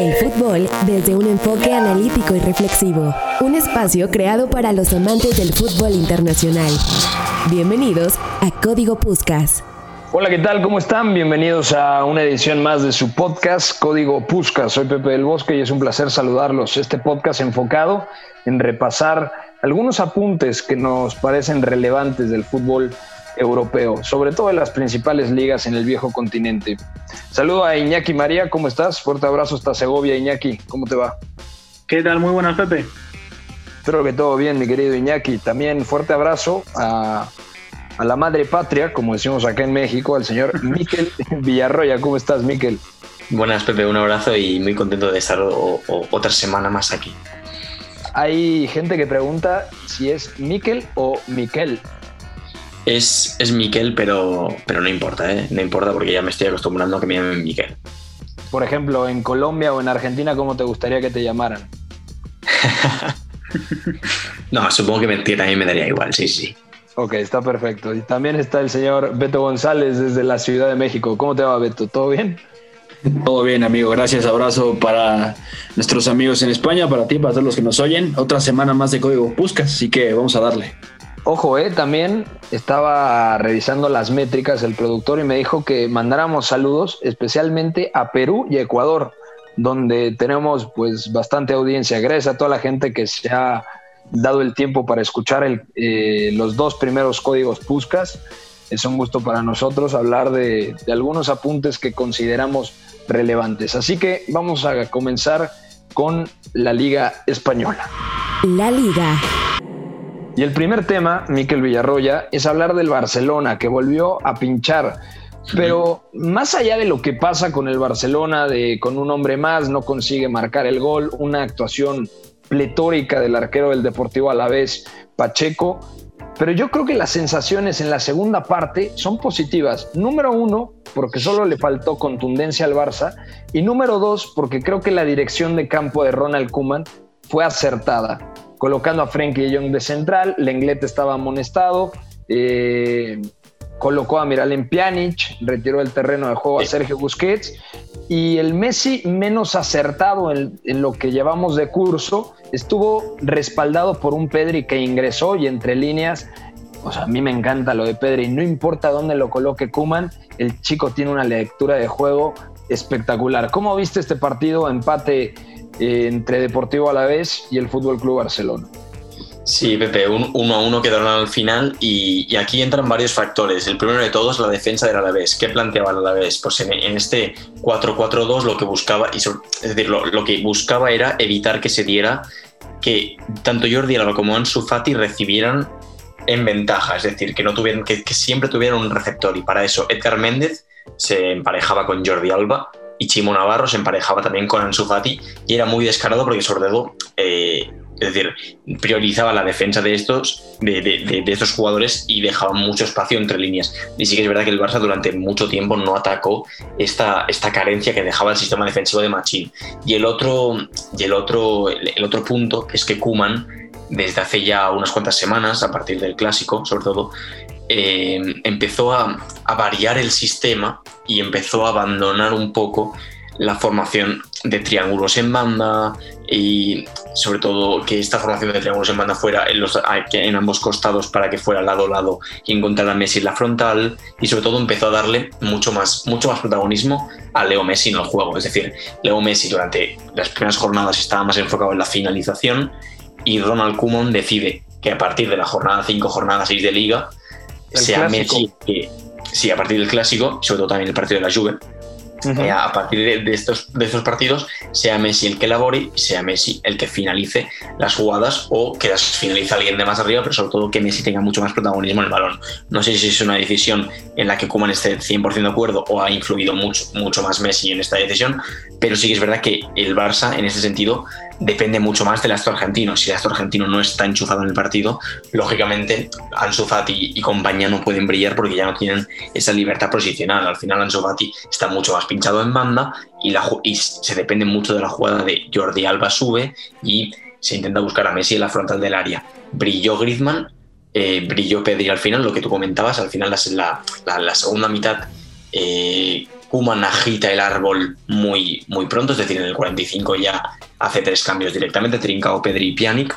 El fútbol desde un enfoque analítico y reflexivo. Un espacio creado para los amantes del fútbol internacional. Bienvenidos a Código Puscas. Hola, ¿qué tal? ¿Cómo están? Bienvenidos a una edición más de su podcast Código Puscas. Soy Pepe del Bosque y es un placer saludarlos. Este podcast enfocado en repasar algunos apuntes que nos parecen relevantes del fútbol europeo, sobre todo en las principales ligas en el viejo continente. Saludo a Iñaki María, ¿cómo estás? Fuerte abrazo hasta Segovia, Iñaki, ¿cómo te va? ¿Qué tal? Muy buenas, Pepe. Espero que todo bien, mi querido Iñaki. También fuerte abrazo a, la madre patria, como decimos acá en México, al señor Miquel Villarroya. ¿Cómo estás, Miquel? Buenas, Pepe, un abrazo y muy contento de estar otra semana más aquí. Hay gente que pregunta si es Miquel o Miquel. Es, es Miquel, pero, pero no importa, ¿eh? No importa porque ya me estoy acostumbrando a que me llamen Miquel. Por ejemplo, en Colombia o en Argentina, ¿cómo te gustaría que te llamaran? no, supongo que, me, también me daría igual, sí, sí. Ok, está perfecto. Y también está el señor Beto González desde la Ciudad de México. ¿Cómo te va, Beto? ¿Todo bien? Todo bien, amigo. Gracias. Abrazo para nuestros amigos en España, para ti, para todos los que nos oyen. Otra semana más de Código Puscas, así que vamos a darle. Ojo, eh, también estaba revisando las métricas el productor y me dijo que mandáramos saludos especialmente a Perú y Ecuador, donde tenemos pues bastante audiencia. Gracias a toda la gente que se ha dado el tiempo para escuchar eh, los dos primeros códigos Puscas. Es un gusto para nosotros hablar de, de algunos apuntes que consideramos relevantes. Así que vamos a comenzar con la Liga Española. La Liga. Y el primer tema, Miquel Villarroya, es hablar del Barcelona, que volvió a pinchar. Pero más allá de lo que pasa con el Barcelona, de con un hombre más no consigue marcar el gol, una actuación pletórica del arquero del Deportivo Alavés, Pacheco, pero yo creo que las sensaciones en la segunda parte son positivas. Número uno, porque solo le faltó contundencia al Barça. Y número dos, porque creo que la dirección de campo de Ronald Kuman fue acertada colocando a Frenkie de Jong de central, Lenglet estaba amonestado, eh, colocó a Miralem Pjanic, retiró el terreno de juego a Sergio Busquets y el Messi menos acertado en, en, lo que llevamos de curso estuvo respaldado por un Pedri que ingresó y entre líneas, o sea, a mí me encanta lo de Pedri, no importa dónde lo coloque Kuman, el chico tiene una lectura de juego espectacular. ¿Cómo viste este partido? Empate entre Deportivo Alavés y el Fútbol Club Barcelona. Sí, Pepe, un, uno a uno quedaron al final y, aquí entran varios factores. El primero de todos, la defensa del Alavés. ¿Qué planteaba el Alavés? Pues en, este 4-4-2 lo que buscaba, es decir, lo, que buscaba era evitar que se diera que tanto Jordi Alba como Ansu Fati recibieran en ventaja, es decir, que no tuvieran, que, que siempre tuvieran un receptor y para eso Edgar Méndez se emparejaba con Jordi Alba y Chimo Navarro se emparejaba también con Ansu Fati y era muy descarado porque sobre todo, eh, es decir, priorizaba la defensa de estos, de, estos jugadores y dejaba mucho espacio entre líneas. Y sí que es verdad que el Barça durante mucho tiempo no atacó esta, esta carencia que dejaba el sistema defensivo de Machín. Y el otro, y el otro, el otro punto es que Kuman desde hace ya unas cuantas semanas, a partir del clásico, sobre todo, eh, empezó a, variar el sistema y empezó a abandonar un poco la formación de triángulos en banda y sobre todo que esta formación de triángulos en banda fuera en, los, en ambos costados para que fuera lado a lado y encontrar a Messi en la frontal y sobre todo empezó a darle mucho más, mucho más protagonismo a Leo Messi en el juego. Es decir, Leo Messi durante las primeras jornadas estaba más enfocado en la finalización y Ronald Koeman decide que a partir de la jornada 5, jornada 6 de liga, sea Messi, sí, a partir del clásico, sobre todo también el partido de la Juve, eh, a partir de, estos, de estos partidos, sea Messi el que elabore, sea Messi el que finalice las jugadas o que las finalice alguien de más arriba, pero sobre todo que Messi tenga mucho más protagonismo en el balón. No sé si es una decisión en la que Kuman esté 100% de acuerdo o ha influido mucho, mucho más Messi en esta decisión, pero sí que es verdad que el Barça en ese sentido depende mucho más del astro argentino. Si el astro argentino no está enchufado en el partido, lógicamente Ansu Fati y compañía no pueden brillar porque ya no tienen esa libertad posicional. Al final Ansu Fati está mucho más pinchado en banda y, la, y se depende mucho de la jugada de Jordi Alba sube y se intenta buscar a Messi en la frontal del área. Brilló Griezmann, eh, brilló Pedri al final, lo que tú comentabas, al final la, la, segunda mitad eh, Kuman agita el árbol muy, muy pronto, es decir, en el 45 ya hace tres cambios directamente, Trincao, Pedri y Pjanic,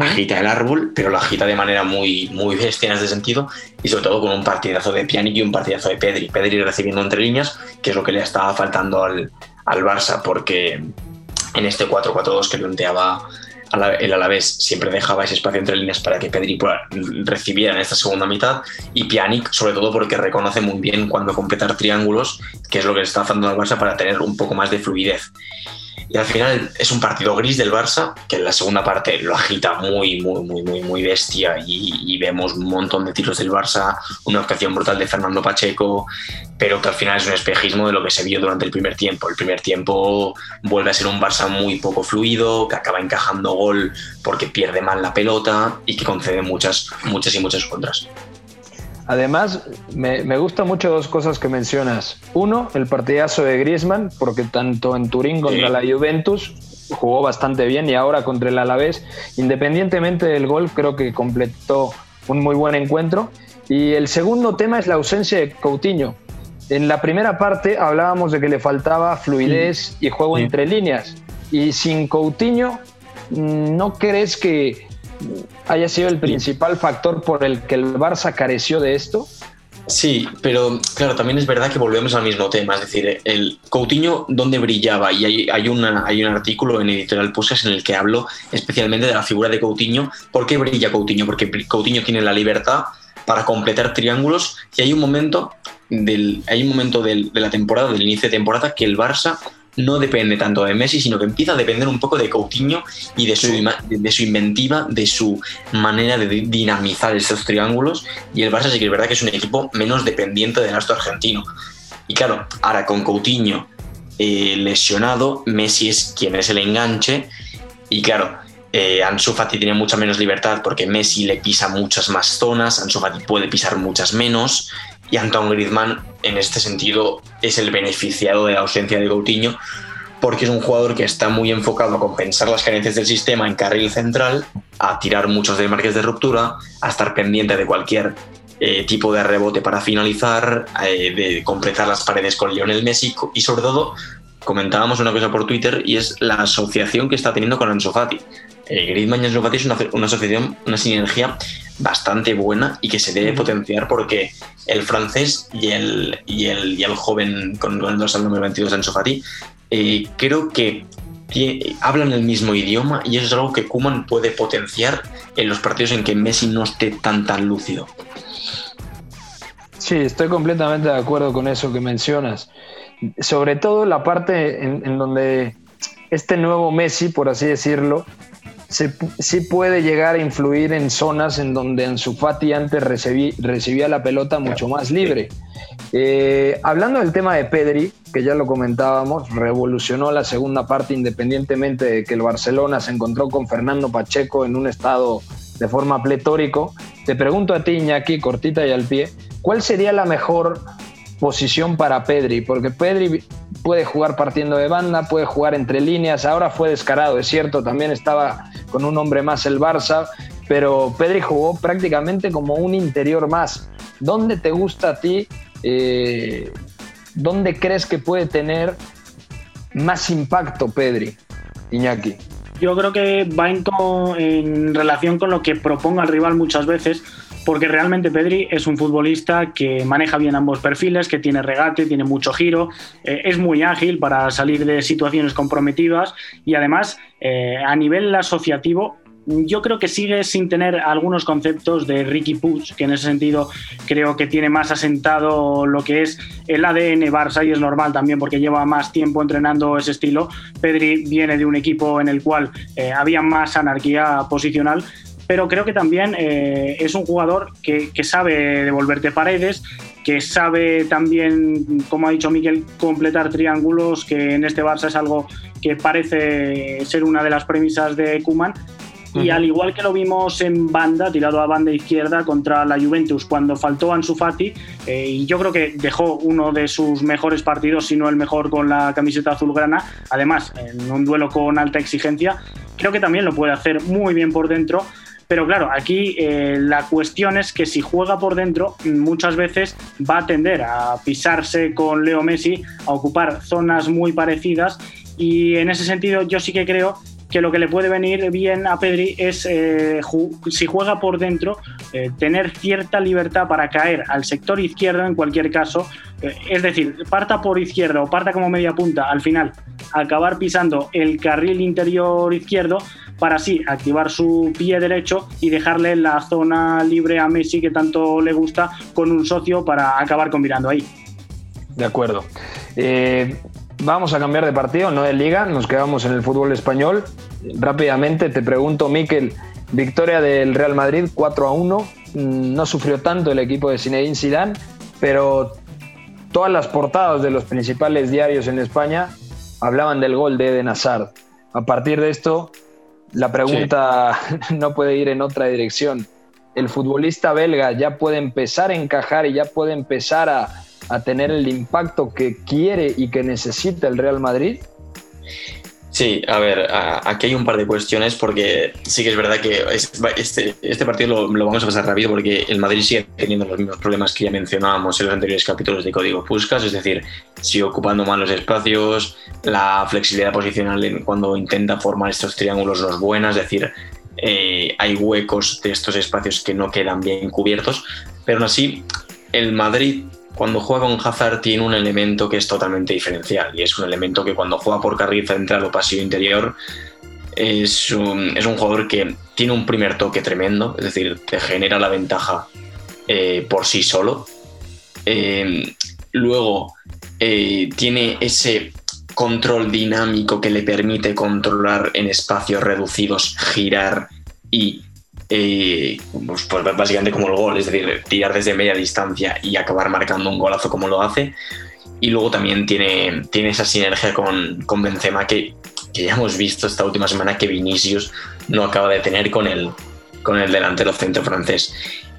agita el árbol, pero lo agita de manera muy, muy bestia en ese sentido, y sobre todo con un partidazo de Pjanic y un partidazo de Pedri. Pedri recibiendo entre líneas, que es lo que le estaba faltando al, al Barça, porque en este 4-4-2 que planteaba el Alavés siempre dejaba ese espacio entre líneas para que Pedri recibiera en esta segunda mitad y Pjanic sobre todo porque reconoce muy bien cuando completar triángulos, que es lo que le está haciendo al Barça para tener un poco más de fluidez. Y al final es un partido gris del Barça, que en la segunda parte lo agita muy, muy, muy, muy, muy bestia y, vemos un montón de tiros del Barça, una actuación brutal de Fernando Pacheco, pero que al final es un espejismo de lo que se vio durante el primer tiempo. El primer tiempo vuelve a ser un Barça muy poco fluido, que acaba encajando gol porque pierde mal la pelota y que concede muchas, muchas y muchas contras. Además, me, me gustan mucho dos cosas que mencionas. Uno, el partidazo de Griezmann, porque tanto en Turín contra la Juventus jugó bastante bien y ahora contra el Alavés, independientemente del gol, creo que completó un muy buen encuentro. Y el segundo tema es la ausencia de Coutinho. En la primera parte hablábamos de que le faltaba fluidez y juego entre líneas. Y sin Coutinho, ¿no crees que haya sido el principal factor por el que el Barça careció de esto? Sí, pero claro, también es verdad que volvemos al mismo tema. Es decir, el Coutinho, ¿dónde brillaba? Y hay, hay, una, hay un artículo en Editorial Puskas en el que hablo especialmente de la figura de Coutinho. ¿Por qué brilla Coutinho? Porque Coutinho tiene la libertad para completar triángulos y hay un momento, del, hay un momento de la temporada, del inicio de temporada, que el Barça no depende tanto de Messi, sino que empieza a depender un poco de Coutinho y de su, de su inventiva, de su manera de dinamizar esos triángulos. Y el Barça sí que es verdad que es un equipo menos dependiente del gasto argentino. Y claro, ahora con Coutinho eh, lesionado, Messi es quien es el enganche. Y claro, eh, Ansu Fati tiene mucha menos libertad porque Messi le pisa muchas más zonas, Ansu Fati puede pisar muchas menos y Antoine Griezmann en este sentido es el beneficiado de la ausencia de Coutinho porque es un jugador que está muy enfocado a compensar las carencias del sistema en carril central, a tirar muchos desmarques de ruptura, a estar pendiente de cualquier eh, tipo de rebote para finalizar, eh, de completar las paredes con Lionel Messi y sobre todo comentábamos una cosa por Twitter y es la asociación que está teniendo con Ansu Fati. Eh, Griezmann y Ansu Fati es una, una, asociación, una sinergia bastante buena y que se debe potenciar porque el francés y el, y el, y el joven con los al número 22 Ansu Fati eh, creo que hablan el mismo idioma y eso es algo que Kuman puede potenciar en los partidos en que Messi no esté tan tan lúcido. Sí, estoy completamente de acuerdo con eso que mencionas sobre todo la parte en, donde este nuevo Messi, por así decirlo, sí puede llegar a influir en zonas en donde Ansu Fati antes recibía la pelota mucho más libre. Eh, hablando del tema de Pedri, que ya lo comentábamos, revolucionó la segunda parte independientemente de que el Barcelona se encontró con Fernando Pacheco en un estado de forma pletórico. Te pregunto a ti, Iñaki, cortita y al pie, ¿cuál sería la mejor posición para Pedri, porque Pedri puede jugar partiendo de banda, puede jugar entre líneas, ahora fue descarado, es cierto, también estaba con un hombre más el Barça, pero Pedri jugó prácticamente como un interior más. ¿Dónde te gusta a ti? Eh, ¿Dónde crees que puede tener más impacto Pedri, Iñaki? Yo creo que va en, en relación con lo que proponga el rival muchas veces porque realmente Pedri es un futbolista que maneja bien ambos perfiles, que tiene regate, tiene mucho giro, eh, es muy ágil para salir de situaciones comprometidas y además eh, a nivel asociativo yo creo que sigue sin tener algunos conceptos de Ricky Puig, que en ese sentido creo que tiene más asentado lo que es el ADN Barça y es normal también porque lleva más tiempo entrenando ese estilo. Pedri viene de un equipo en el cual eh, había más anarquía posicional, pero creo que también eh, es un jugador que, sabe devolverte paredes, que sabe también, como ha dicho Miguel, completar triángulos, que en este Barça es algo que parece ser una de las premisas de Kuman. Y al igual que lo vimos en banda, tirado a banda izquierda contra la Juventus, cuando faltó Ansu Fati, eh, y yo creo que dejó uno de sus mejores partidos, si no el mejor, con la camiseta azulgrana, además en un duelo con alta exigencia, creo que también lo puede hacer muy bien por dentro Pero claro, aquí eh, la cuestión es que si juega por dentro, muchas veces va a tender a pisarse con Leo Messi, a ocupar zonas muy parecidas. Y en ese sentido yo sí que creo que lo que le puede venir bien a Pedri es, eh, si juega por dentro, eh, tener cierta libertad para caer al sector izquierdo en cualquier caso. Eh, es decir, parta por izquierda o parta como media punta, al final acabar pisando el carril interior izquierdo para así activar su pie derecho y dejarle la zona libre a Messi que tanto le gusta con un socio para acabar combinando ahí. De acuerdo. Vamos a cambiar de partido, no de liga, nos quedamos en el fútbol español. Rápidamente te pregunto, Miquel, victoria del Real Madrid 4 a 1. Mm, no sufrió tanto el equipo de Zinedine Zidane, pero todas las portadas de los principales diarios en España hablaban del gol de Eden Hazard. A partir de esto, la pregunta no puede ir en otra dirección. ¿El futbolista belga ya puede empezar a encajar y ya puede empezar a, a tener el impacto que quiere y que necesita el Real Madrid? Sí, a ver, aquí hay un par de cuestiones porque sí que es verdad que este, este partido lo, vamos a pasar rápido porque el Madrid sigue teniendo los mismos problemas que ya mencionábamos en los anteriores capítulos de Código Puskas, es decir, sigue ocupando malos espacios, la flexibilidad posicional cuando intenta formar estos triángulos no es buena, es decir, eh, hay huecos de estos espacios que no quedan bien cubiertos, pero aún así el Madrid cuando juega con Hazard tiene un elemento que es totalmente diferencial y es un elemento que cuando juega por carril central o pasillo interior es un, es un jugador que tiene un primer toque tremendo, es decir, te genera la ventaja eh, por sí solo. Eh, luego eh, tiene ese control dinámico que le permite controlar en espacios reducidos, girar y eh, pues, pues, básicamente como el gol, es decir, tirar desde media distancia y acabar marcando un golazo como lo hace. Y luego también tiene, tiene esa sinergia con, con Benzema que, que, ya hemos visto esta última semana que Vinicius no acaba de tener con el, con el delantero centro francés.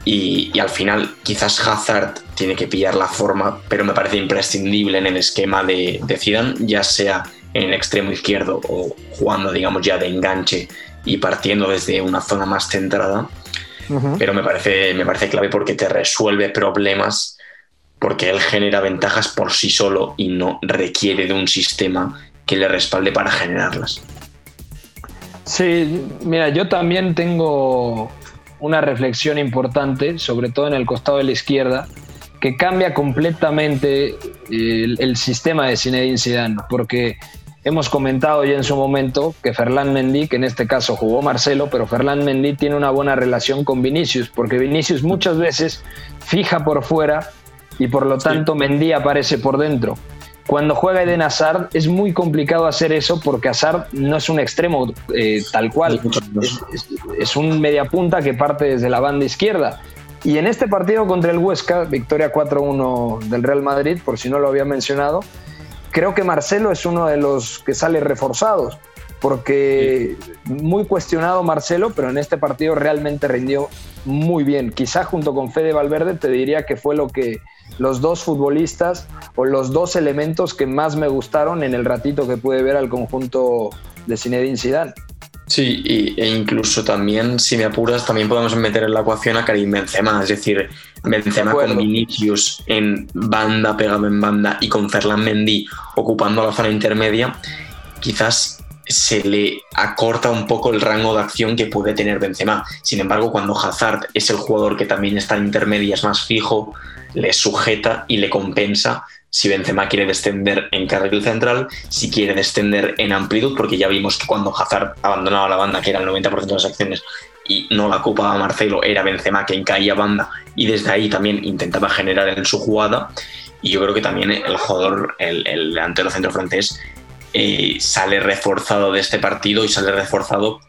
Y, y, al final quizás Hazard tiene que pillar la forma, pero me parece imprescindible en el esquema de, de Zidane, ya sea en el extremo izquierdo o jugando digamos ya de enganche y partiendo desde una zona más centrada. Pero me parece, me parece clave porque te resuelve problemas, porque él genera ventajas por sí solo y no requiere de un sistema que le respalde para generarlas. Sí, mira, yo también tengo una reflexión importante, sobre todo en el costado de la izquierda, que cambia completamente el, el sistema de Zinedine Zidane, porque Hemos comentado ya en su momento que Ferland Mendy, que en este caso jugó Marcelo, pero Ferland Mendy tiene una buena relación con Vinicius, porque Vinicius muchas veces fija por fuera y por lo tanto Mendy aparece por dentro. Cuando juega Eden Hazard es muy complicado hacer eso porque Hazard no es un extremo eh, tal cual, es, es, un mediapunta que parte desde la banda izquierda. Y en este partido contra el Huesca, victoria 4-1 del Real Madrid, por si no lo había mencionado, creo que Marcelo es uno de los que sale reforzados, porque muy cuestionado Marcelo, pero en este partido realmente rindió muy bien. Quizá junto con Fede Valverde te diría que fue lo que los dos futbolistas o los dos elementos que más me gustaron en el ratito que pude ver al conjunto de Zinedine Zidane. Sí, e incluso también, si me apuras, también podemos meter en la ecuación a Karim Benzema, es decir, Benzema con Vinicius en banda, pegado en banda, y con Ferland Mendy ocupando la zona intermedia, quizás se le acorta un poco el rango de acción que puede tener Benzema. Sin embargo, cuando Hazard es el jugador que también está en intermedia, es más fijo, le sujeta y le compensa si Benzema quiere descender en carril central, si quiere descender en amplitud, porque ya vimos que cuando Hazard abandonaba la banda, que era el 90% de las acciones, y no la ocupaba Marcelo, era Benzema quien caía banda y desde ahí también intentaba generar en su jugada. Y yo creo que también el jugador, el, el delantero centro francés, eh, sale reforzado de este partido y sale reforzado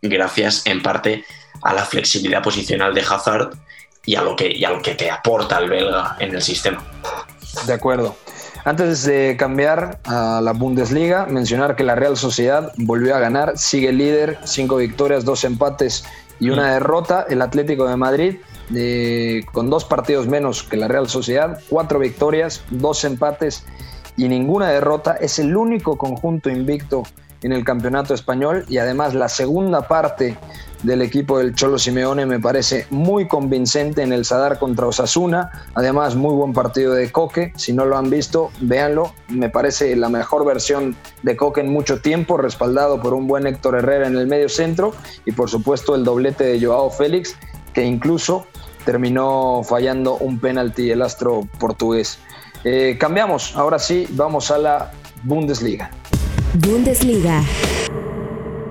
gracias en parte a la flexibilidad posicional de Hazard y a lo que, y a lo que te aporta el belga en el sistema. De acuerdo. Antes de cambiar a la Bundesliga, mencionar que la Real Sociedad volvió a ganar, sigue líder, cinco victorias, dos empates y una derrota. El Atlético de Madrid, con dos partidos menos que la Real Sociedad, cuatro victorias, dos empates y ninguna derrota, es el único conjunto invicto en el campeonato español y además la segunda parte del equipo del Cholo Simeone me parece muy convincente en el Sadar contra Osasuna. Además, muy buen partido de Coque. Si no lo han visto, véanlo. Me parece la mejor versión de Coque en mucho tiempo, respaldado por un buen Héctor Herrera en el medio centro y por supuesto el doblete de Joao Félix, que incluso terminó fallando un penalti el astro portugués. Eh, cambiamos, ahora sí, vamos a la Bundesliga. Bundesliga.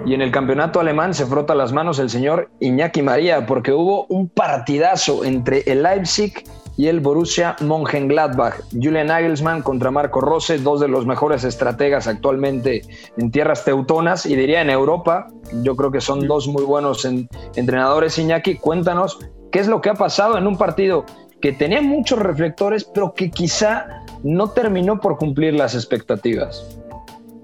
Y en el campeonato alemán se frota las manos el señor Iñaki María porque hubo un partidazo entre el Leipzig y el Borussia Mönchengladbach. Julian Nagelsmann contra Marco Rose, dos de los mejores estrategas actualmente en tierras teutonas y diría en Europa. Yo creo que son dos muy buenos entrenadores. Iñaki, cuéntanos qué es lo que ha pasado en un partido que tenía muchos reflectores, pero que quizá no terminó por cumplir las expectativas.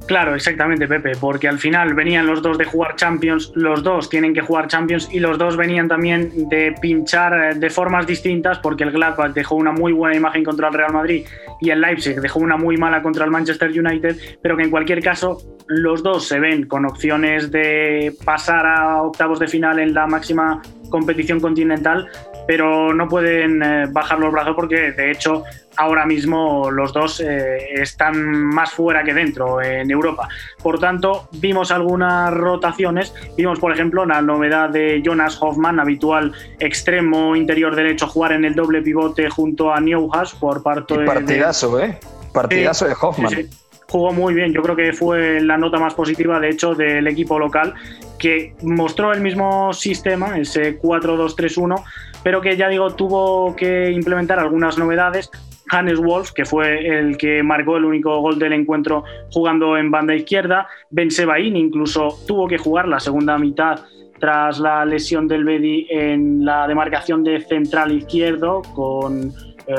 Claro, exactamente, Pepe, porque al final venían los dos de jugar Champions, los dos tienen que jugar Champions y los dos venían también de pinchar eh, de formas distintas, porque el Gladbach dejó una muy buena imagen contra el Real Madrid y el Leipzig dejó una muy mala contra el Manchester United, pero que en cualquier caso los dos se ven con opciones de pasar a octavos de final en la máxima competición continental, pero no pueden eh, bajar los brazos porque de hecho ahora mismo los dos eh, están más fuera que dentro en Europa. Por tanto, vimos algunas rotaciones. Vimos, por ejemplo, la novedad de Jonas Hoffman, habitual extremo interior derecho, jugar en el doble pivote junto a Newhouse por parte de. Partidazo, ¿eh? Partidazo de Hoffman. jugó muy bien. Yo creo que fue la nota más positiva, de hecho, del equipo local, que mostró el mismo sistema, ese 4-2-3-1, pero que ya digo, tuvo que implementar algunas novedades. Hannes Wolf, que fue el que marcó el único gol del encuentro jugando en banda izquierda. Ben Sebaín incluso tuvo que jugar la segunda mitad tras la lesión del Bedi en la demarcación de central izquierdo con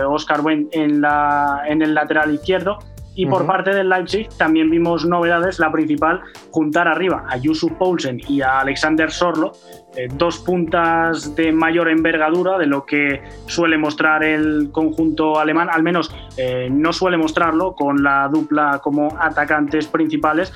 Oscar eh, Wendt en, la, en el lateral izquierdo. Y por parte del Leipzig también vimos novedades, la principal, juntar arriba a Yusuf Poulsen y a Alexander Sorlo, eh, dos puntas de mayor envergadura de lo que suele mostrar el conjunto alemán, al menos eh, no suele mostrarlo con la dupla como atacantes principales,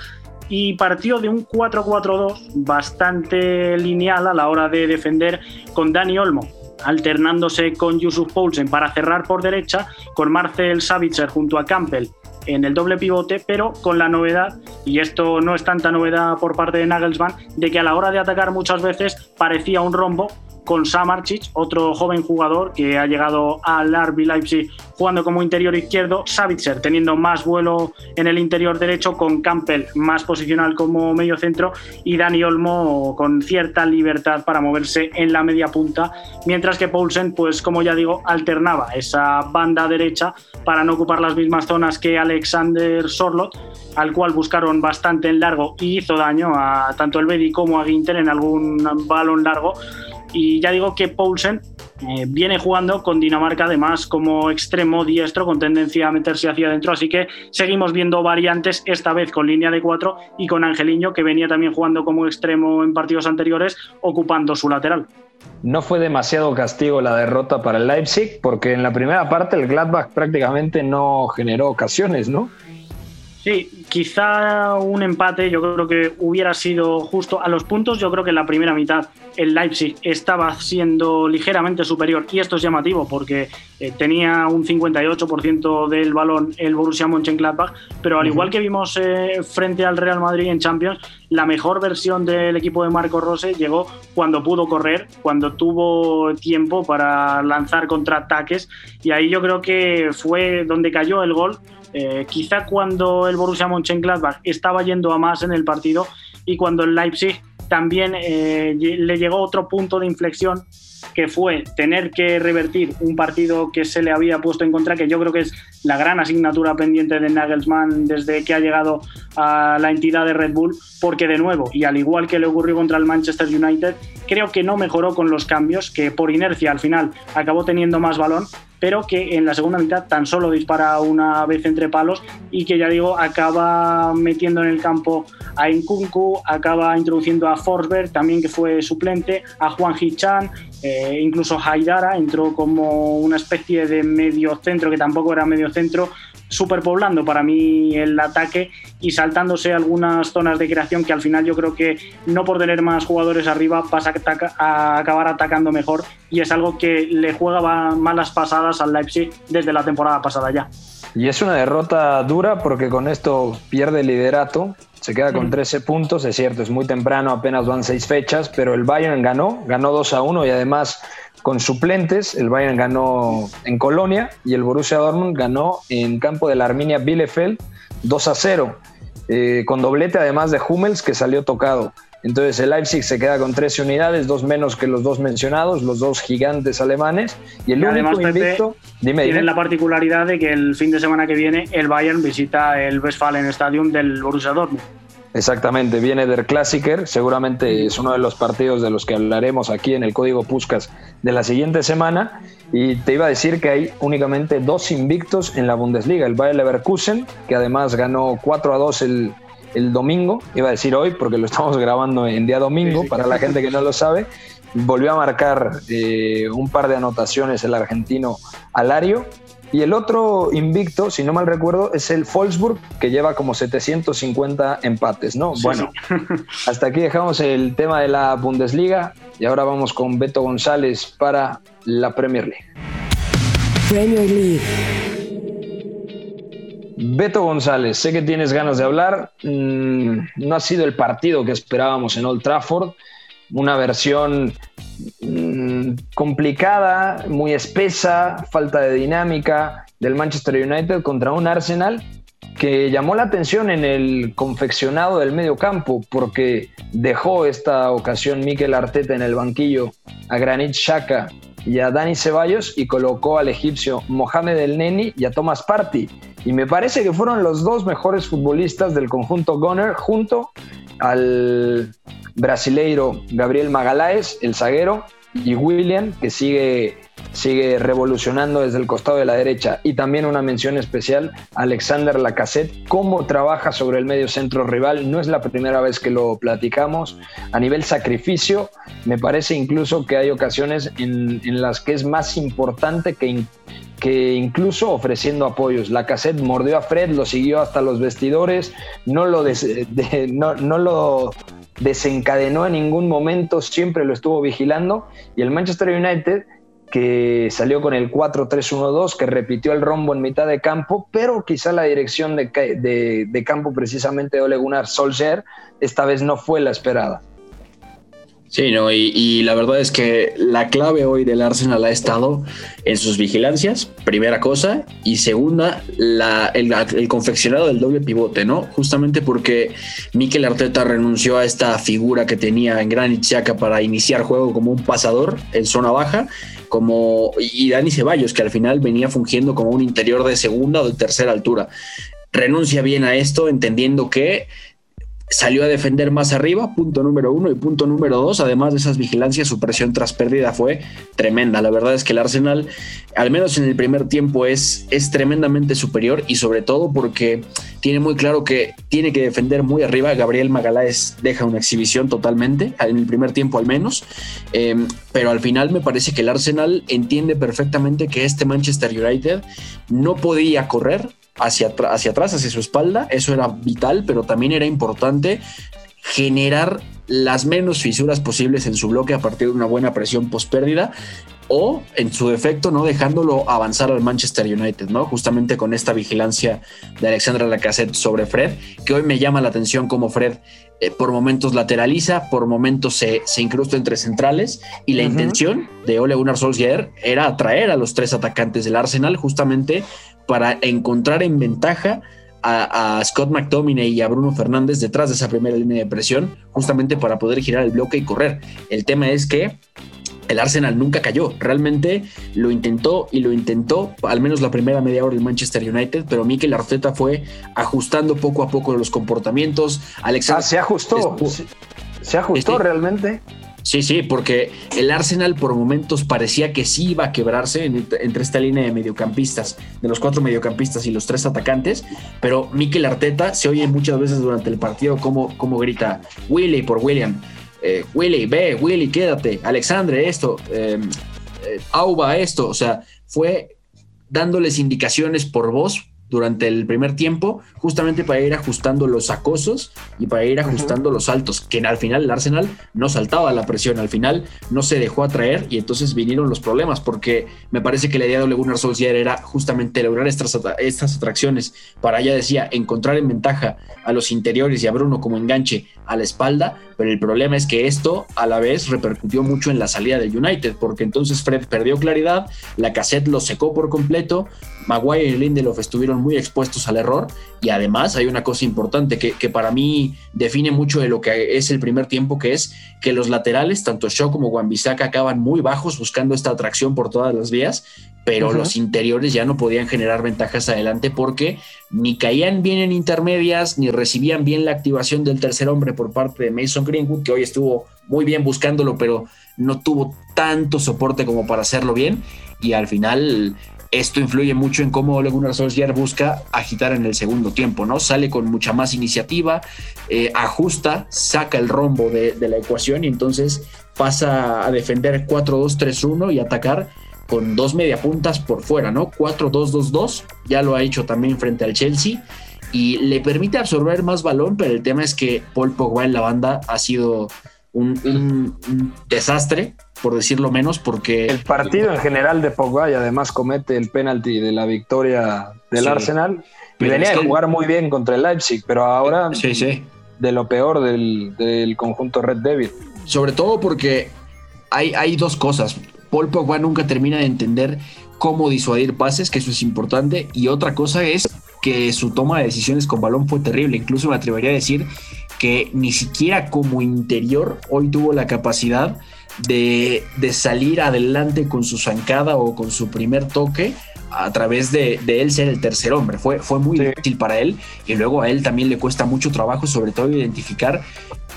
y partió de un 4-4-2 bastante lineal a la hora de defender con Dani Olmo, alternándose con Yusuf Poulsen para cerrar por derecha, con Marcel Savitzer junto a Campbell en el doble pivote, pero con la novedad, y esto no es tanta novedad por parte de Nagelsmann, de que a la hora de atacar muchas veces parecía un rombo con Samarcic, otro joven jugador que ha llegado al RB Leipzig jugando como interior izquierdo, Savitzer teniendo más vuelo en el interior derecho, con Campbell más posicional como medio centro y Dani Olmo con cierta libertad para moverse en la media punta, mientras que Poulsen, pues como ya digo, alternaba esa banda derecha para no ocupar las mismas zonas que Alexander Sorlot, al cual buscaron bastante en largo y hizo daño a tanto el Bedi como a Ginter en algún balón largo y ya digo que Poulsen eh, viene jugando con Dinamarca además como extremo diestro con tendencia a meterse hacia adentro, así que seguimos viendo variantes esta vez con línea de cuatro y con Angeliño que venía también jugando como extremo en partidos anteriores ocupando su lateral. No fue demasiado castigo la derrota para el Leipzig porque en la primera parte el Gladbach prácticamente no generó ocasiones, ¿no? Sí, quizá un empate yo creo que hubiera sido justo a los puntos. Yo creo que en la primera mitad el Leipzig estaba siendo ligeramente superior y esto es llamativo porque eh, tenía un 58% del balón el Borussia Mönchengladbach, pero al igual que vimos eh, frente al Real Madrid en Champions, la mejor versión del equipo de Marco Rose llegó cuando pudo correr, cuando tuvo tiempo para lanzar contraataques y ahí yo creo que fue donde cayó el gol eh, quizá cuando el Borussia Mönchengladbach estaba yendo a más en el partido y cuando el Leipzig también eh, le llegó otro punto de inflexión que fue tener que revertir un partido que se le había puesto en contra, que yo creo que es la gran asignatura pendiente de Nagelsmann desde que ha llegado a la entidad de Red Bull, porque de nuevo, y al igual que le ocurrió contra el Manchester United, creo que no mejoró con los cambios, que por inercia al final acabó teniendo más balón, pero que en la segunda mitad tan solo dispara una vez entre palos y que ya digo acaba metiendo en el campo a Nkunku, acaba introduciendo a Forsberg también que fue suplente, a Juan Hichan, eh, incluso Haidara entró como una especie de medio centro que tampoco era medio centro superpoblando para mí el ataque y saltándose algunas zonas de creación que al final yo creo que no por tener más jugadores arriba vas a, acabar atacando mejor y es algo que le juega malas pasadas al Leipzig desde la temporada pasada ya. Y es una derrota dura porque con esto pierde el liderato, se queda con 13 puntos, es cierto, es muy temprano, apenas van seis fechas, pero el Bayern ganó, ganó 2 a 1 y además con suplentes. El Bayern ganó en Colonia y el Borussia Dortmund ganó en campo de la Arminia Bielefeld 2 a 0, eh, con doblete además de Hummels que salió tocado. Entonces el Leipzig se queda con 13 unidades, dos menos que los dos mencionados, los dos gigantes alemanes. Y el único invicto. Dime, tienen la particularidad de que el fin de semana que viene el Bayern visita el Westfalen Stadium del Borussia Dortmund. Exactamente, viene der Klassiker, seguramente es uno de los partidos de los que hablaremos aquí en el Código Puskas de la siguiente semana. Y te iba a decir que hay únicamente dos invictos en la Bundesliga, el Bayer Leverkusen, que además ganó 4 a 2 el, el domingo, iba a decir hoy porque lo estamos grabando en día domingo, para la gente que no lo sabe, volvió a marcar eh, un par de anotaciones el argentino Alario y el otro invicto, si no mal recuerdo, es el Wolfsburg, que lleva como 750 empates, ¿no? bueno, hasta aquí dejamos el tema de la Bundesliga y ahora vamos con Beto González para la Premier League. Premier League. Beto González, sé que tienes ganas de hablar. Mm, no ha sido el partido que esperábamos en Old Trafford. Una versión Mm, complicada, muy espesa, falta de dinámica del Manchester United contra un Arsenal que llamó la atención en el confeccionado del medio campo porque dejó esta ocasión Mikel Arteta en el banquillo a Granit Xhaka y a Dani Ceballos y colocó al egipcio Mohamed El Neni y a Thomas Party. Y me parece que fueron los dos mejores futbolistas del conjunto Gunner junto al brasileiro Gabriel Magaláes, el zaguero, y William, que sigue, sigue revolucionando desde el costado de la derecha. Y también una mención especial Alexander Lacassette, cómo trabaja sobre el medio centro rival. No es la primera vez que lo platicamos. A nivel sacrificio, me parece incluso que hay ocasiones en, las que es más importante que, que incluso ofreciendo apoyos. La cassette mordió a Fred, lo siguió hasta los vestidores, no lo, no, no lo desencadenó en ningún momento, siempre lo estuvo vigilando. Y el Manchester United, que salió con el 4-3-1-2, que repitió el rombo en mitad de campo, pero quizá la dirección de, de campo precisamente de Ole Gunnar Solskjaer esta vez no fue la esperada. Sí, no, y, la verdad es que la clave hoy del Arsenal ha estado en sus vigilancias, primera cosa, y segunda, el, confeccionado del doble pivote, ¿no? Justamente porque Mikel Arteta renunció a esta figura que tenía en Granit Xhaka para iniciar juego como un pasador en zona baja, como y Dani Ceballos, que al final venía fungiendo como un interior de segunda o de tercera altura. Renuncia bien a esto, entendiendo que salió a defender más arriba, punto número uno y punto número dos, además de esas vigilancias, su presión tras pérdida fue tremenda. La verdad es que el Arsenal, al menos en el primer tiempo, es, es tremendamente superior y sobre todo porque tiene muy claro que tiene que defender muy arriba. Gabriel Magaláes deja una exhibición totalmente, en el primer tiempo al menos, em, pero al final me parece que el Arsenal entiende perfectamente que este Manchester United no podía correr, hacia, hacia atrás, hacia su espalda, eso era vital, pero también era importante generar las menos fisuras posibles en su bloque a partir de una buena presión post pérdida o en su defecto no dejándolo avanzar al Manchester United, ¿no? Justamente con esta vigilancia de Alexandra Lacazette sobre Fred, que hoy me llama la atención como Fred eh, por momentos lateraliza, por momentos se, se incrusta entre centrales y la intención de Ole Gunnar Solskjaer era atraer a los tres atacantes del Arsenal justamente para encontrar en ventaja a, Scott McTominay y a Bruno Fernández detrás de esa primera línea de presión, justamente para poder girar el bloque y correr. El tema es que el Arsenal nunca cayó. Realmente lo intentó y lo intentó, al menos la primera media hora del Manchester United, pero Mikel Arteta fue ajustando poco a poco los comportamientos. Alexander, ah, se ajustó. Se, ajustó realmente. Sí, sí, porque el Arsenal por momentos parecía que sí iba a quebrarse entre esta línea de mediocampistas, de los cuatro mediocampistas y los tres atacantes, pero Mikel Arteta se oye muchas veces durante el partido como grita Willy por William, eh, Willy, ve, Willy, quédate, Alexandre, esto, eh, eh, Auba, esto, o sea, fue dándoles indicaciones por voz durante el primer tiempo, justamente para ir ajustando los acosos y para ir ajustando los saltos, que al final el Arsenal no saltaba la presión, al final no se dejó atraer y entonces vinieron los problemas, porque me parece que la idea de Ole Gunnar Solskjaer era justamente lograr estas, estas atracciones. Para, ya decía, encontrar en ventaja a los interiores y a Bruno como enganche a la espalda, pero el problema es que esto a la vez repercutió mucho en la salida del United, porque entonces Fred perdió claridad, la cassette lo secó por completo, Maguire y Lindelof estuvieron muy expuestos al error y además hay una cosa importante que, para mí define mucho de lo que es el primer tiempo, que es que los laterales, tanto Shaw como wan acaban muy bajos buscando esta atracción por todas las vías, pero los interiores ya no podían generar ventajas adelante porque ni caían bien en intermedias, ni recibían bien la activación del tercer hombre por parte de Mason Greenwood, que hoy estuvo muy bien buscándolo, pero no tuvo tanto soporte como para hacerlo bien. Y al final esto influye mucho en cómo Ole Gunnar Solskjaer busca agitar en el segundo tiempo, ¿no? Sale con mucha más iniciativa, eh, ajusta, saca el rombo de, la ecuación y entonces pasa a defender 4-2-3-1 y atacar con dos mediapuntas por fuera, ¿no? 4-2-2-2, ya lo ha hecho también frente al Chelsea y le permite absorber más balón, pero el tema es que Paul Pogba en la banda ha sido un, desastre, por decirlo menos, porque... El partido en general de Pogba y además comete el penalti de la victoria del Arsenal. Y venía a jugar muy bien contra el Leipzig, pero ahora sí, sí. de lo peor del, conjunto Red Devil. Sobre todo porque hay, hay dos cosas. Paul Pogba nunca termina de entender cómo disuadir pases, que eso es importante, y otra cosa es que su toma de decisiones con balón fue terrible. Incluso me atrevería a decir que ni siquiera como interior hoy tuvo la capacidad de, salir adelante con su zancada o con su primer toque a través de, él ser el tercer hombre. Fue, fue muy difícil para él y luego a él también le cuesta mucho trabajo, sobre todo identificar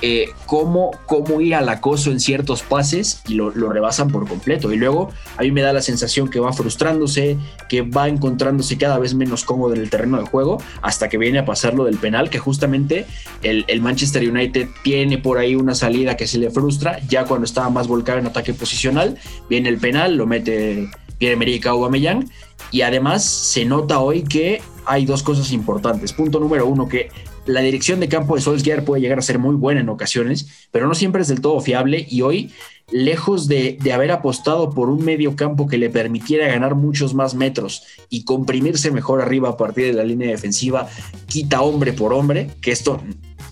eh, cómo, cómo ir al acoso en ciertos pases y lo, rebasan por completo. Y luego a mí me da la sensación que va frustrándose, que va encontrándose cada vez menos cómodo en el terreno de juego, hasta que viene a pasar lo del penal, que justamente el, Manchester United tiene por ahí una salida que se le frustra, ya cuando estaba más volcado en ataque posicional, viene el penal, lo mete Pierre-Emerick Aubameyang, y además se nota hoy que hay dos cosas importantes. Punto número uno, que la dirección de campo de Solskjaer puede llegar a ser muy buena en ocasiones, pero no siempre es del todo fiable. Y hoy, lejos de, haber apostado por un medio campo que le permitiera ganar muchos más metros y comprimirse mejor arriba a partir de la línea defensiva, quita hombre por hombre, que esto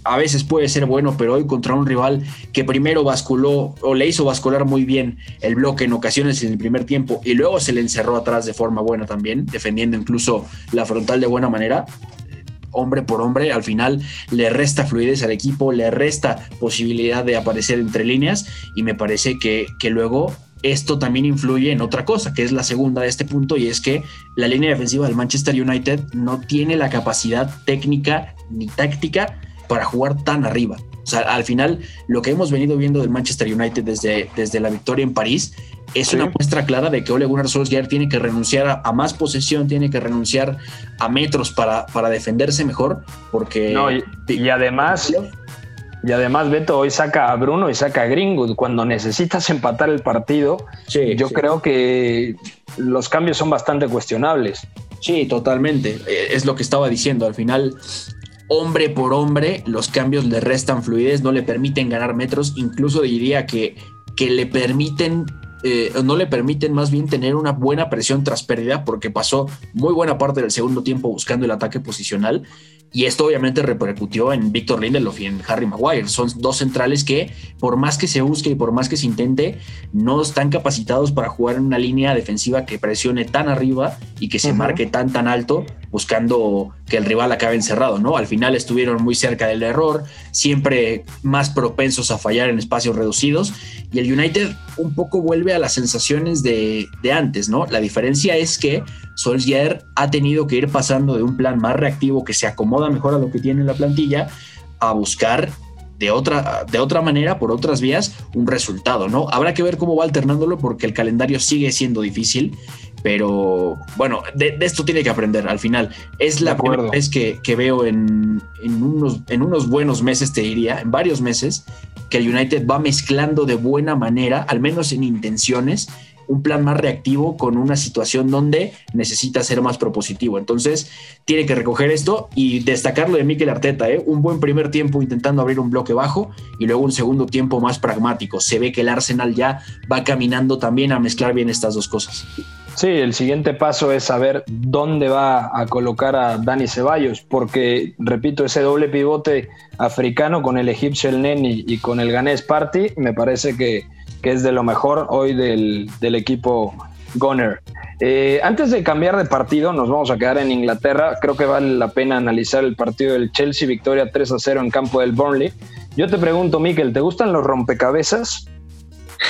a veces puede ser bueno, pero hoy contra un rival que primero basculó o le hizo bascular muy bien el bloque en ocasiones en el primer tiempo y luego se le encerró atrás de forma buena también, defendiendo incluso la frontal de buena manera, hombre por hombre, al final le resta fluidez al equipo, le resta posibilidad de aparecer entre líneas y me parece que, que luego esto también influye en otra cosa, que es la segunda de este punto, y es que la línea defensiva del Manchester United no tiene la capacidad técnica ni táctica para jugar tan arriba. O sea, al final, lo que hemos venido viendo del Manchester United desde, desde la victoria en París es una muestra clara de que Ole Gunnar Solskjaer tiene que renunciar a, más posesión, tiene que renunciar a metros para, para defenderse mejor, porque... No, y, además... Y además, Beto, hoy saca a Bruno y saca a Greenwood. Cuando necesitas empatar el partido, yo creo que los cambios son bastante cuestionables. Sí, totalmente. Eh, es lo que estaba diciendo. Al final, hombre por hombre, los cambios le restan fluidez, no le permiten ganar metros, incluso diría que, que le permiten eh, no le permiten más bien tener una buena presión tras pérdida porque pasó muy buena parte del segundo tiempo buscando el ataque posicional y esto obviamente repercutió en Víctor Lindelof y en Harry Maguire. Son dos centrales que, por más que se busque y por más que se intente, no están capacitados para jugar en una línea defensiva que presione tan arriba y que se marque tan tan alto, buscando que el rival acabe encerrado, ¿no? Al final estuvieron muy cerca del error, siempre más propensos a fallar en espacios reducidos. Y el United un poco vuelve a las sensaciones de, de antes, ¿no? La diferencia es que Solskjaer ha tenido que ir pasando de un plan más reactivo que se acomoda mejor a lo que tiene la plantilla a buscar de otra, de otra manera, por otras vías, un resultado, ¿no? Habrá que ver cómo va alternándolo porque el calendario sigue siendo difícil, pero bueno, de, esto tiene que aprender al final. Es la primera vez que, veo en, unos, en unos buenos meses, te diría, en varios meses, que el United va mezclando de buena manera, al menos en intenciones, un plan más reactivo con una situación donde necesita ser más propositivo. Entonces, tiene que recoger esto y destacarlo de Mikel Arteta, ¿eh? un buen primer tiempo intentando abrir un bloque bajo y luego un segundo tiempo más pragmático. Se ve que el Arsenal ya va caminando también a mezclar bien estas dos cosas. Sí, el siguiente paso es saber dónde va a colocar a Dani Ceballos, porque, repito, ese doble pivote africano con el egipcio El Neni y con el ganés Party, me parece que, que es de lo mejor hoy del, equipo Gunner. Eh, antes de cambiar de partido, nos vamos a quedar en Inglaterra. Creo que vale la pena analizar el partido del Chelsea, victoria 3 a 0 en campo del Burnley. Yo te pregunto, Miquel, ¿te gustan los rompecabezas?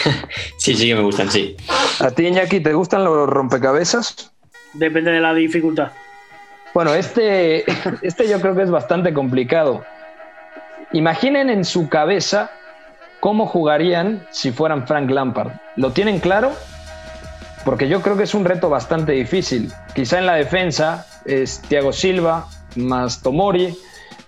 sí, sí que me gustan, sí. ¿A ti, Iñaki, te gustan los rompecabezas? Depende de la dificultad. Bueno, este, este yo creo que es bastante complicado. Imaginen en su cabeza ¿Cómo jugarían si fueran Frank Lampard? ¿Lo tienen claro? Porque yo creo que es un reto bastante difícil. Quizá en la defensa es Thiago Silva más Tomori,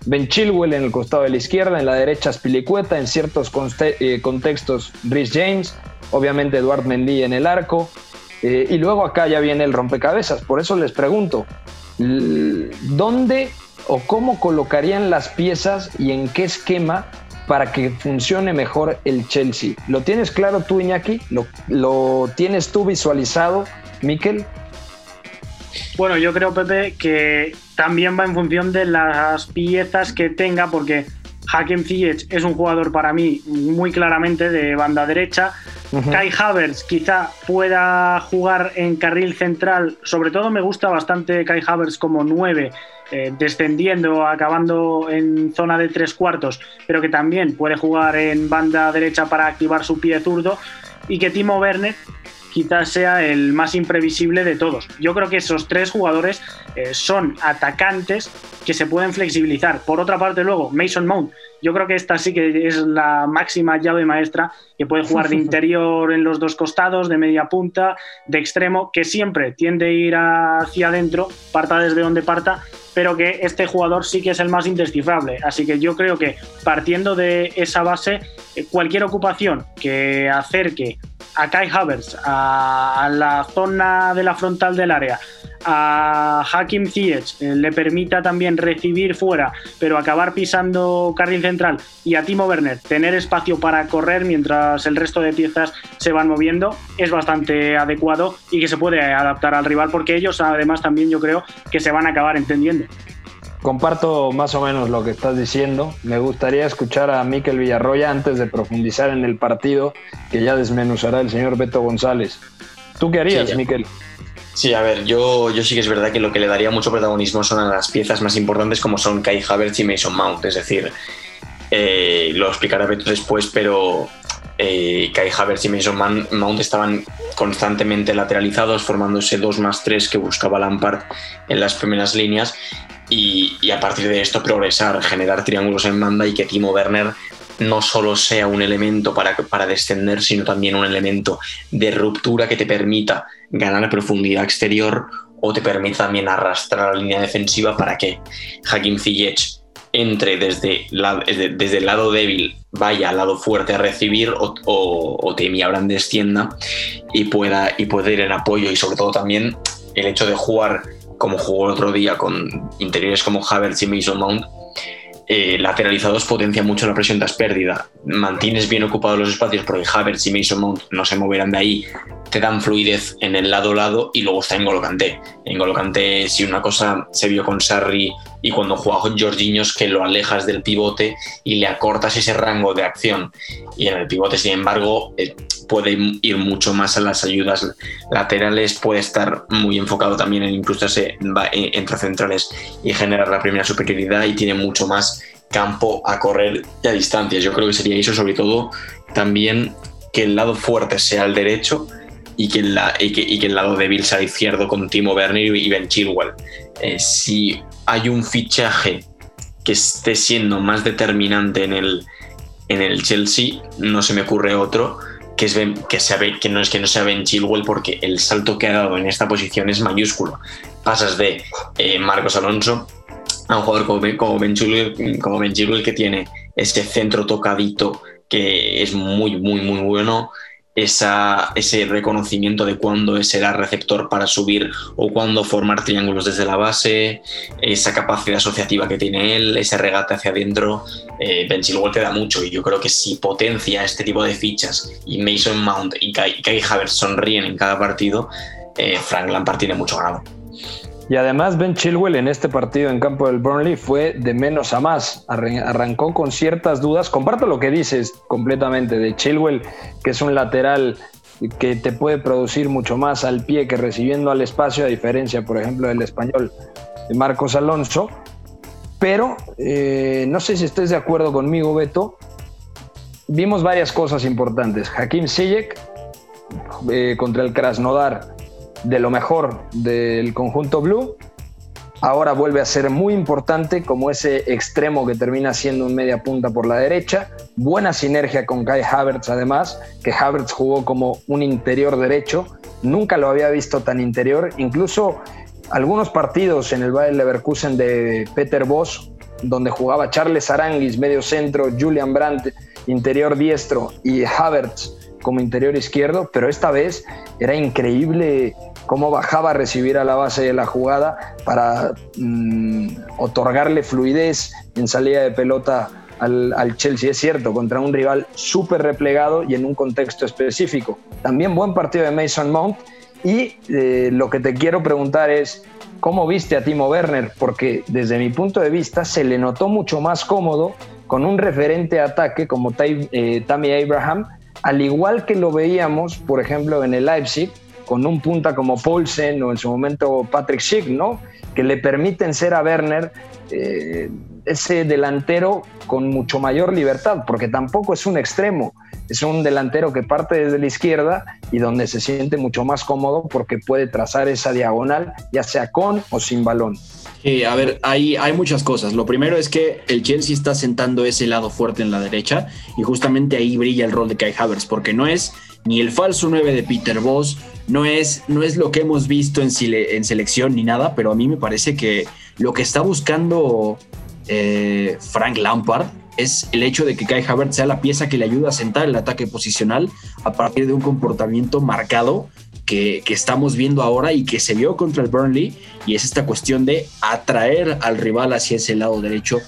Ben Chilwell en el costado de la izquierda, en la derecha Spilicueta, en ciertos eh, contextos Rhys James, obviamente Eduard Mendy en el arco, eh, y luego acá ya viene el rompecabezas. Por eso les pregunto, ¿dónde o cómo colocarían las piezas y en qué esquema para que funcione mejor el Chelsea. ¿Lo tienes claro tú, Iñaki? ¿Lo, tienes tú visualizado, Miquel? Bueno, yo creo, Pepe, que también va en función de las piezas que tenga, porque Hakim Ziyech es un jugador para mí muy claramente de banda derecha. Kai Havertz quizá pueda jugar en carril central. Sobre todo me gusta bastante Kai Havertz como 9 eh, descendiendo, acabando en zona de tres cuartos, pero que también puede jugar en banda derecha para activar su pie zurdo, y que Timo Werner quizás sea el más imprevisible de todos. Yo creo que esos tres jugadores eh, son atacantes que se pueden flexibilizar. Por otra parte, luego, Mason Mount yo creo que esta sí que es la máxima llave maestra, que puede jugar de interior en los dos costados, de media punta, de extremo, que siempre tiende a ir hacia adentro, parta desde donde parta, pero que este jugador sí que es el más indescifrable. Así que yo creo que partiendo de esa base, eh, cualquier ocupación que acerque a Kai Havertz a la zona de la frontal del área, a Hakim Ziyech eh, le permita también recibir fuera, pero acabar pisando carril central, y a Timo Werner tener espacio para correr mientras el resto de piezas se van moviendo, es bastante adecuado y que se puede adaptar al rival, porque ellos además también yo creo que se van a acabar entendiendo. Comparto más o menos lo que estás diciendo. Me gustaría escuchar a Miquel Villarroya antes de profundizar en el partido que ya desmenuzará el señor Beto González. ¿Tú qué harías, Miquel? Sí, a ver, yo, yo sí que es verdad que lo que le daría mucho protagonismo son a las piezas más importantes como son Kai Havertz y Mason Mount. Es decir, eh, lo explicará Beto después, pero eh, Kai Havertz y Mason Mount estaban constantemente lateralizados, formando ese 2 más 3 que buscaba Lampard en las primeras líneas. Y, y, a partir de esto progresar, generar triángulos en banda y que Timo Werner no solo sea un elemento para, para descender, sino también un elemento de ruptura que te permita ganar profundidad exterior o te permita también arrastrar la línea defensiva para que Hakim Ziyech entre desde, desde el lado débil, vaya al lado fuerte a recibir o, o, Temi Abraham descienda y pueda, y pueda ir en apoyo. Y sobre todo también el hecho de jugar como jugó el otro día con interiores como Havertz y Mason Mount eh, lateralizados potencia mucho la presión tras pérdida. Mantienes bien ocupados los espacios porque Havertz y Mason Mount no se moverán de ahí, te dan fluidez en el lado lado y luego está en Golocante. En Golocante, si una cosa se vio con Sarri y cuando juega con Jorginho es que lo alejas del pivote y le acortas ese rango de acción. Y en el pivote, sin embargo, eh, puede ir mucho más a las ayudas laterales, puede estar muy enfocado también en incrustarse entre centrales y generar la primera superioridad y tiene mucho más campo a correr y a distancias. Yo creo que sería eso, sobre todo también que el lado fuerte sea el derecho y que, la, y que, el lado débil sea el izquierdo con Timo Werner y Ben Chilwell. Eh, hay un fichaje que esté siendo más determinante en el, en el Chelsea, no se me ocurre otro que, es que, sea, que no es que no sea Ben Chilwell porque el salto que ha dado en esta posición es mayúsculo. Pasas de eh, Marcos Alonso a un jugador como Ben, como ben, como ben Chilwell que tiene ese centro tocadito que es muy, muy, muy bueno ese reconocimiento de cuándo será receptor para subir o cuándo formar triángulos desde la base, esa capacidad asociativa que tiene él, ese regate hacia adentro. Eh, ben Chilwell te da mucho y yo creo que si potencia este tipo de fichas y Mason Mount y Kai, Kai Havertz sonríen en cada partido, eh, Frank Lampard tiene mucho grado. Y además Ben Chilwell en este partido en campo del Burnley fue de menos a más. Arrancó con ciertas dudas. Comparto lo que dices completamente de Chilwell, que es un lateral que te puede producir mucho más al pie que recibiendo al espacio, a diferencia, por ejemplo, del español Marcos Alonso. Pero eh, no sé si estés de acuerdo conmigo, Beto. Vimos varias cosas importantes. Hakim Ziyech eh, contra el Krasnodar de lo mejor del conjunto blue. Ahora vuelve a ser muy importante como ese extremo que termina siendo un media punta por la derecha. Buena sinergia con Kai Havertz además, que Havertz jugó como un interior derecho. Nunca lo había visto tan interior. Incluso algunos partidos en el Bayer Leverkusen de Peter Bosch, donde jugaba Charles Aranguis, medio centro, Julian Brandt, interior diestro y Havertz como interior izquierdo, pero esta vez era increíble cómo bajaba a recibir a la base de la jugada para mm, otorgarle fluidez en salida de pelota al, Chelsea. Es cierto, contra un rival súper replegado y en un contexto específico. También buen partido de Mason Mount. Y eh, lo que te quiero preguntar es, ¿cómo viste a Timo Werner? Porque desde mi punto de vista se le notó mucho más cómodo con un referente ataque como eh, Tammy Abraham, al igual que lo veíamos, por ejemplo, en el Leipzig, con un punta como Paulsen o en su momento Patrick Schick, ¿no? Que le permiten ser a Werner eh, ese delantero con mucho mayor libertad, porque tampoco es un extremo, es un delantero que parte desde la izquierda y donde se siente mucho más cómodo porque puede trazar esa diagonal, ya sea con o sin balón. a ver, hay, hay muchas cosas. Lo primero es que el Chelsea está sentando ese lado fuerte en la derecha y justamente ahí brilla el rol de Kai Havertz, porque no es ni el falso 9 de Peter Voss, no es, no es lo que hemos visto en, en, selección ni nada, pero a mí me parece que lo que está buscando eh, Frank Lampard es el hecho de que Kai Havertz sea la pieza que le ayuda a sentar el ataque posicional a partir de un comportamiento marcado que, que, estamos viendo ahora y que se vio contra el Burnley y es esta cuestión de atraer al rival hacia ese lado derecho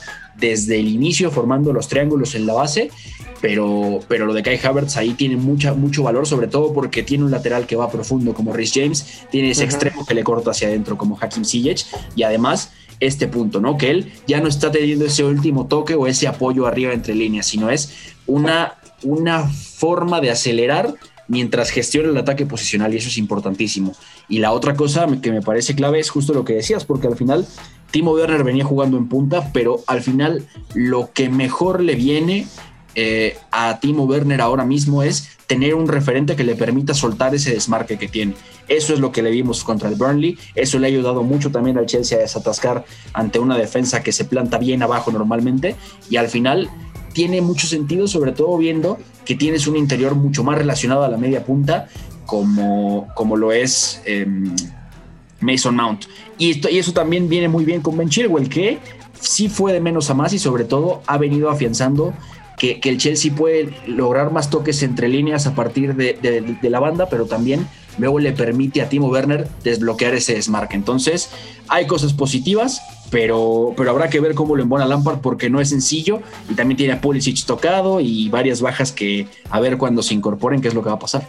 desde el inicio formando los triángulos en la base. Pero, pero lo de Kai Havertz ahí tiene mucha, mucho valor, sobre todo porque tiene un lateral que va profundo como Rhys James, tiene ese extremo que le corta hacia adentro como Hakim Ziyech y además este punto, ¿no? Que él ya no está teniendo ese último toque o ese apoyo arriba entre líneas, sino es una, una forma de acelerar mientras gestiona el ataque posicional y eso es importantísimo. Y la otra cosa que me parece clave es justo lo que decías, porque al final Timo Werner venía jugando en punta, pero al final lo que mejor le viene eh, a Timo Werner ahora mismo es tener un referente que le permita soltar ese desmarque que tiene. Eso es lo que le vimos contra el Burnley. Eso le ha ayudado mucho también al Chelsea a desatascar ante una defensa que se planta bien abajo normalmente. Y al final tiene mucho sentido, sobre todo viendo que tienes un interior mucho más relacionado a la media punta, como, como lo es em, Mason Mount. Y, esto, y eso también viene muy bien con Ben Chilwell, que sí fue de menos a más y sobre todo ha venido afianzando que, el Chelsea puede lograr más toques entre líneas a partir de, la banda, pero también luego le permite a Timo Werner desbloquear ese desmarque. Entonces, hay cosas positivas, pero, pero habrá que ver cómo lo embona Lampard porque no es sencillo y también tiene a Pulisic tocado y varias bajas que a ver cuando se incorporen qué es lo que va a pasar.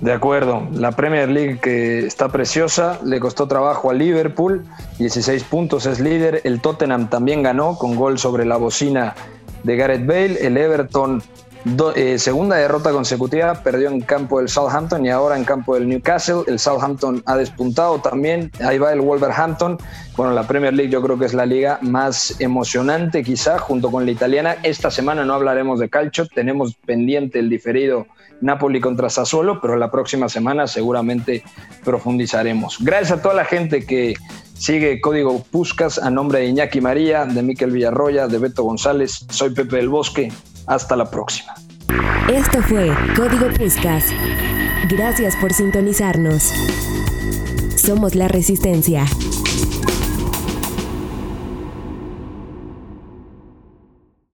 De acuerdo, la Premier League que está preciosa, le costó trabajo a Liverpool, 16 puntos es líder, el Tottenham también ganó con gol sobre la bocina de Gareth Bale. El Everton, eh, segunda derrota consecutiva, perdió en campo del Southampton y ahora en campo del Newcastle. El Southampton ha despuntado también. Ahí va el Wolverhampton. Bueno, la Premier League yo creo que es la liga más emocionante quizá junto con la italiana. Esta semana no hablaremos de calcio, tenemos pendiente el diferido Napoli contra Sassuolo, pero la próxima semana seguramente profundizaremos. Gracias a toda la gente que Sigue Código Puscas a nombre de Iñaki María, de Miquel Villarroya, de Beto González. Soy Pepe del Bosque. Hasta la próxima. Esto fue Código Puscas. Gracias por sintonizarnos. Somos la Resistencia.